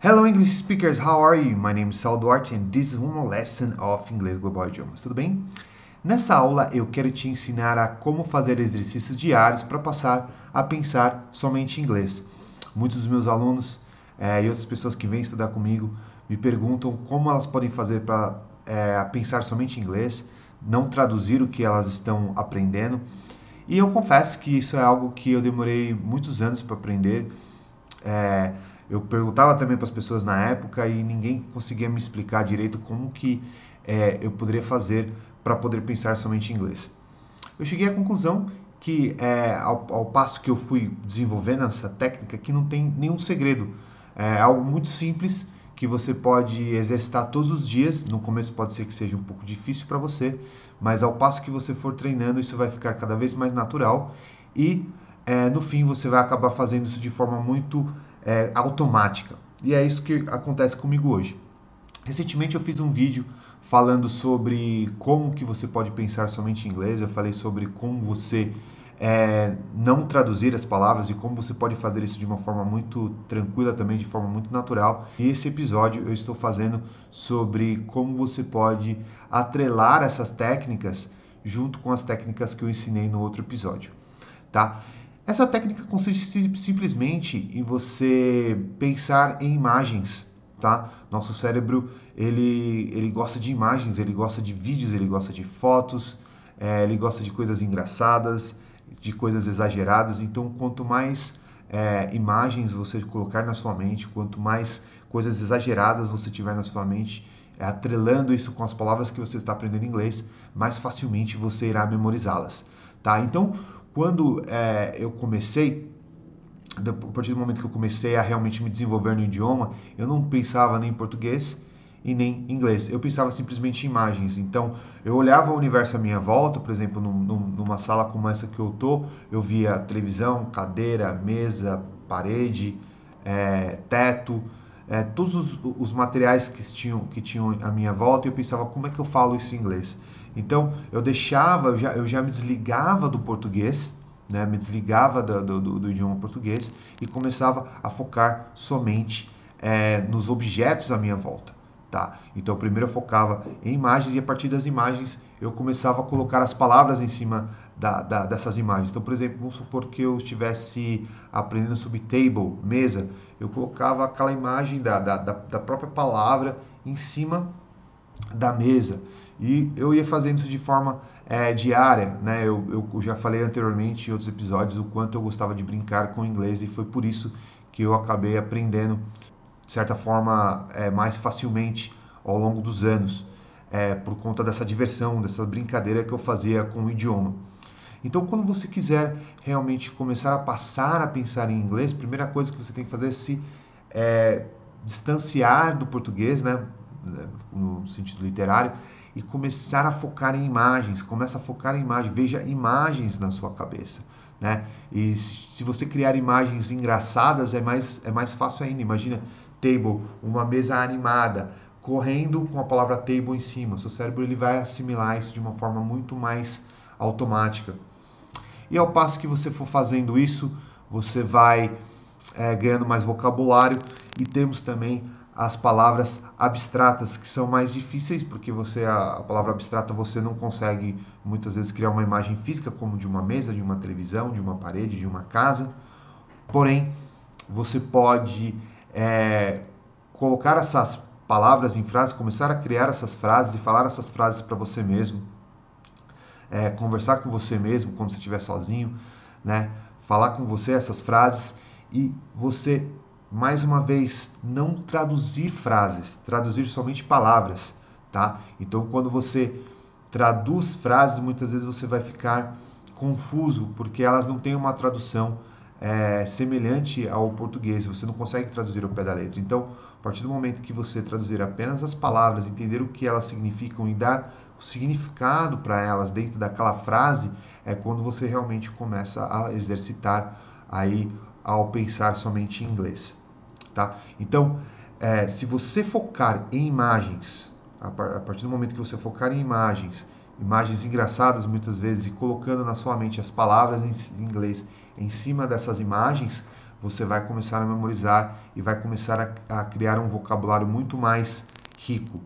Hello English speakers, how are you? My name is Sal Duarte and this is one lesson of Inglês Global Idiomas. Tudo bem? Nessa aula eu quero te ensinar a como fazer exercícios diários para passar a pensar somente em inglês. Muitos dos meus alunos é, e outras pessoas que vêm estudar comigo me perguntam como elas podem fazer para é, pensar somente em inglês, não traduzir o que elas estão aprendendo. E eu confesso que isso é algo que eu demorei muitos anos para aprender. É, eu perguntava também para as pessoas na época e ninguém conseguia me explicar direito como que é, eu poderia fazer para poder pensar somente em inglês. Eu cheguei à conclusão que é, ao, ao, passo que eu fui desenvolvendo essa técnica, que não tem nenhum segredo, é algo muito simples que você pode exercitar todos os dias. No começo pode ser que seja um pouco difícil para você, mas ao passo que você for treinando, isso vai ficar cada vez mais natural e é, no fim você vai acabar fazendo isso de forma muito é, automática. E é isso que acontece comigo hoje. Recentemente eu fiz um vídeo falando sobre como que você pode pensar somente em inglês. Eu falei sobre como você é, não traduzir as palavras e como você pode fazer isso de uma forma muito tranquila também, de forma muito natural. E esse episódio eu estou fazendo sobre como você pode atrelar essas técnicas junto com as técnicas que eu ensinei no outro episódio, tá? Essa técnica consiste simplesmente em você pensar em imagens, tá? Nosso cérebro ele, ele gosta de imagens, ele gosta de vídeos, ele gosta de fotos, é, ele gosta de coisas engraçadas, de coisas exageradas. Então, quanto mais é, imagens você colocar na sua mente, quanto mais coisas exageradas você tiver na sua mente, é, atrelando isso com as palavras que você está aprendendo em inglês, mais facilmente você irá memorizá-las, tá? Então, quando é, eu comecei, a partir do momento que eu comecei a realmente me desenvolver no idioma, eu não pensava nem em português e nem em inglês. Eu pensava simplesmente em imagens. Então, eu olhava o universo à minha volta, por exemplo, num, numa sala como essa que eu tô, eu via televisão, cadeira, mesa, parede, é, teto, é, todos os, os, materiais que tinham, que tinham à minha volta, e eu pensava como é que eu falo isso em inglês. Então eu deixava, eu já, eu já me desligava do português, né, me desligava do, do, do idioma português e começava a focar somente é, nos objetos à minha volta. Tá? Então primeiro eu focava em imagens e a partir das imagens eu começava a colocar as palavras em cima da, da, dessas imagens. Então, por exemplo, vamos supor que eu estivesse aprendendo sobre table, mesa, eu colocava aquela imagem da, da, da própria palavra em cima da mesa. E eu ia fazendo isso de forma é, diária, né? Eu, eu já falei anteriormente em outros episódios o quanto eu gostava de brincar com o inglês e foi por isso que eu acabei aprendendo, de certa forma, é, mais facilmente ao longo dos anos, é, por conta dessa diversão, dessa brincadeira que eu fazia com o idioma. Então, quando você quiser realmente começar a passar a pensar em inglês, a primeira coisa que você tem que fazer é se é, distanciar do português, né? No sentido literário, e começar a focar em imagens. Começa a focar em imagens, veja imagens na sua cabeça. Né? E se você criar imagens engraçadas, é mais, é mais fácil ainda. Imagina table, uma mesa animada, correndo com a palavra table em cima. Seu cérebro ele vai assimilar isso de uma forma muito mais automática. E ao passo que você for fazendo isso, você vai é, ganhando mais vocabulário e temos também as palavras abstratas que são mais difíceis porque você a, a, palavra abstrata você não consegue muitas vezes criar uma imagem física como de uma mesa, de uma televisão, de uma parede, de uma casa. Porém, você pode é, colocar essas palavras em frases, começar a criar essas frases e falar essas frases para você mesmo, é, conversar com você mesmo quando você estiver sozinho, né? Falar com você essas frases e você mais uma vez, não traduzir frases, traduzir somente palavras, tá? Então, quando você traduz frases, muitas vezes você vai ficar confuso, porque elas não têm uma tradução é, semelhante ao português, você não consegue traduzir ao pé da letra. Então, a partir do momento que você traduzir apenas as palavras, entender o que elas significam e dar o significado para elas dentro daquela frase, é quando você realmente começa a exercitar aí ao pensar somente em inglês. Tá? Então, é, se você focar em imagens, a partir do momento que você focar em imagens, imagens engraçadas muitas vezes, e colocando na sua mente as palavras em inglês em cima dessas imagens, você vai começar a memorizar e vai começar a, a criar um vocabulário muito mais rico.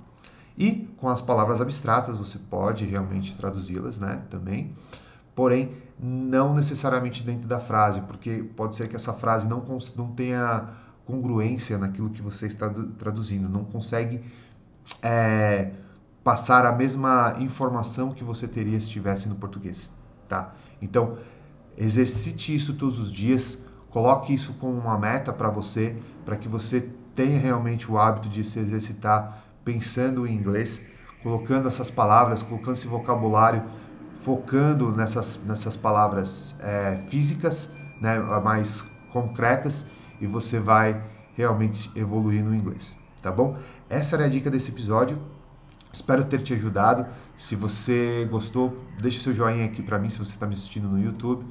E com as palavras abstratas você pode realmente traduzi-las, né, também. Porém, não necessariamente dentro da frase, porque pode ser que essa frase não, não tenha congruência naquilo que você está traduzindo, não consegue é, passar a mesma informação que você teria se estivesse no português, tá? Então, exercite isso todos os dias, coloque isso como uma meta para você, para que você tenha realmente o hábito de se exercitar pensando em inglês, colocando essas palavras, colocando esse vocabulário, focando nessas, nessas palavras é, físicas, né, mais concretas, e você vai realmente evoluir no inglês, tá bom? Essa era a dica desse episódio. Espero ter te ajudado. Se você gostou, deixe seu joinha aqui para mim se você está me assistindo no YouTube.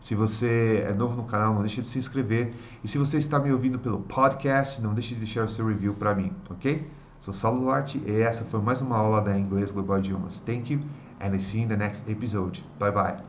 Se você é novo no canal, não deixe de se inscrever. E se você está me ouvindo pelo podcast, não deixe de deixar o seu review para mim, ok? Sou Saulo Duarte e essa foi mais uma aula da Inglês Global Idiomas. Thank you and I see you in the next episode. Bye bye.